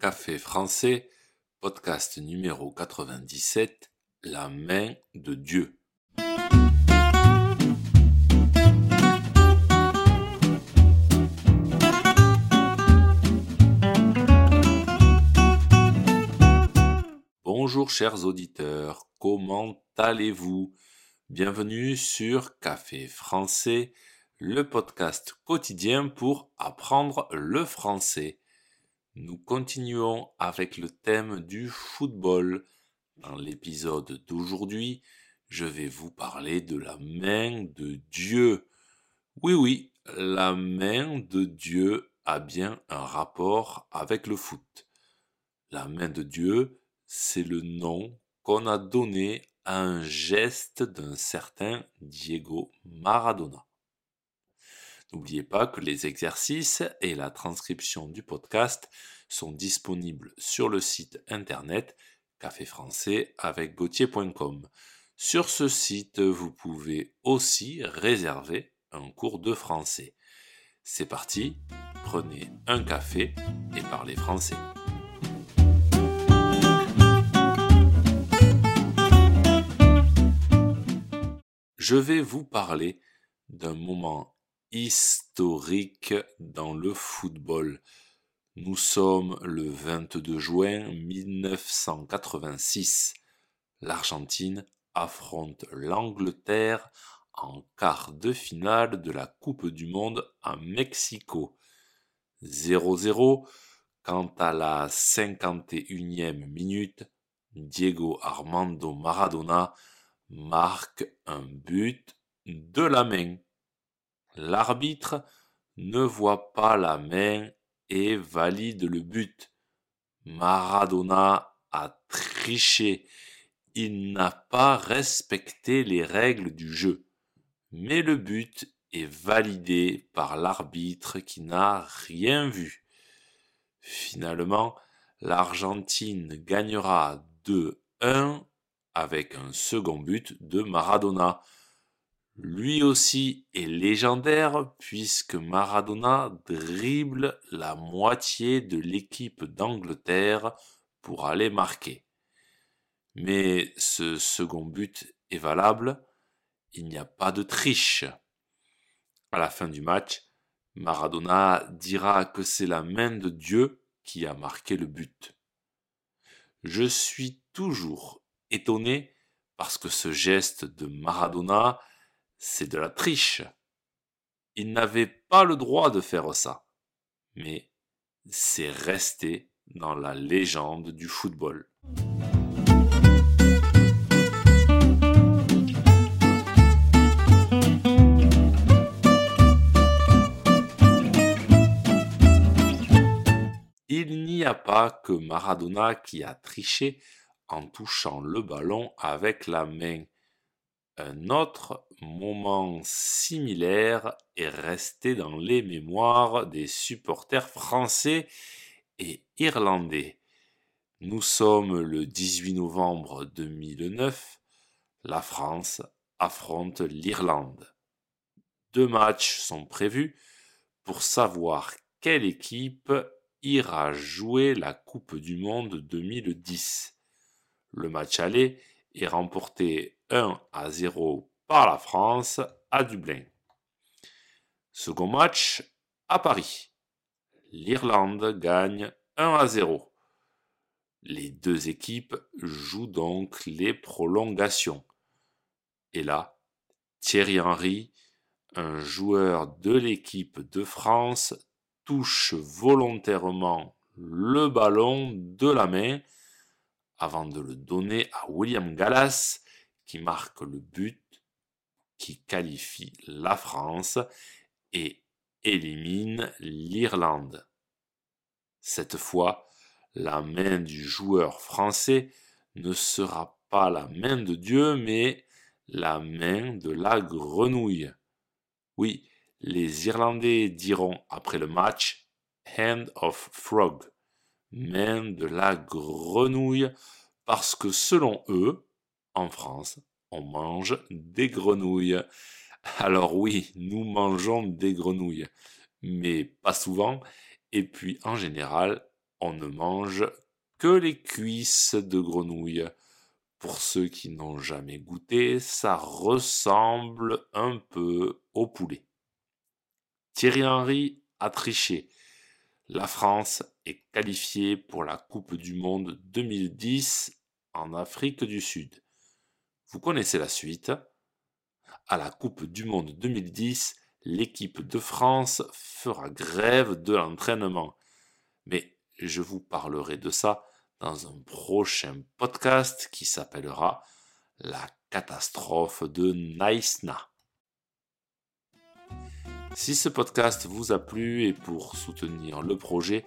Café français, podcast numéro 97, La main de Dieu. Bonjour chers auditeurs, comment allez-vous? Bienvenue sur Café français, le podcast quotidien pour apprendre le français. Nous continuons avec le thème du football. Dans l'épisode d'aujourd'hui, je vais vous parler de la main de Dieu. Oui, oui, la main de Dieu a bien un rapport avec le foot. La main de Dieu, c'est le nom qu'on a donné à un geste d'un certain Diego Maradona. N'oubliez pas que les exercices et la transcription du podcast sont disponibles sur le site internet café français avec gauthier.com. Sur ce site, vous pouvez aussi réserver un cours de français. C'est parti, prenez un café et parlez français. Je vais vous parler d'un moment historique dans le football. Nous sommes le 22 juin 1986. L'Argentine affronte l'Angleterre en quart de finale de la Coupe du Monde à Mexico. 0-0 quant à la 51e minute, Diego Armando Maradona marque un but de la main. L'arbitre ne voit pas la main et valide le but. Maradona a triché. Il n'a pas respecté les règles du jeu. Mais le but est validé par l'arbitre qui n'a rien vu. Finalement, l'Argentine gagnera 2-1 avec un second but de Maradona. Lui aussi est légendaire puisque Maradona dribble la moitié de l'équipe d'Angleterre pour aller marquer. Mais ce second but est valable, il n'y a pas de triche. À la fin du match, Maradona dira que c'est la main de Dieu qui a marqué le but. Je suis toujours étonné parce que ce geste de Maradona c'est de la triche. Il n'avait pas le droit de faire ça. Mais c'est resté dans la légende du football. Il n'y a pas que Maradona qui a triché en touchant le ballon avec la main. Un autre moment similaire est resté dans les mémoires des supporters français et irlandais. Nous sommes le 18 novembre 2009. La France affronte l'Irlande. Deux matchs sont prévus pour savoir quelle équipe ira jouer la Coupe du Monde 2010. Le match aller est remporté 1 à 0 par la France à Dublin. Second match à Paris. L'Irlande gagne 1 à 0. Les deux équipes jouent donc les prolongations. Et là, Thierry Henry, un joueur de l'équipe de France, touche volontairement le ballon de la main avant de le donner à William Gallas qui marque le but qui qualifie la France et élimine l'Irlande. Cette fois, la main du joueur français ne sera pas la main de Dieu, mais la main de la grenouille. Oui, les Irlandais diront après le match Hand of Frog, main de la grenouille, parce que selon eux, en France, on mange des grenouilles. Alors oui, nous mangeons des grenouilles, mais pas souvent, et puis en général, on ne mange que les cuisses de grenouille. Pour ceux qui n'ont jamais goûté, ça ressemble un peu au poulet. Thierry Henry a triché. La France est qualifiée pour la Coupe du Monde 2010 en Afrique du Sud. Vous connaissez la suite. À la Coupe du Monde 2010, l'équipe de France fera grève de l'entraînement. Mais je vous parlerai de ça dans un prochain podcast qui s'appellera La catastrophe de Naïsna. Si ce podcast vous a plu et pour soutenir le projet,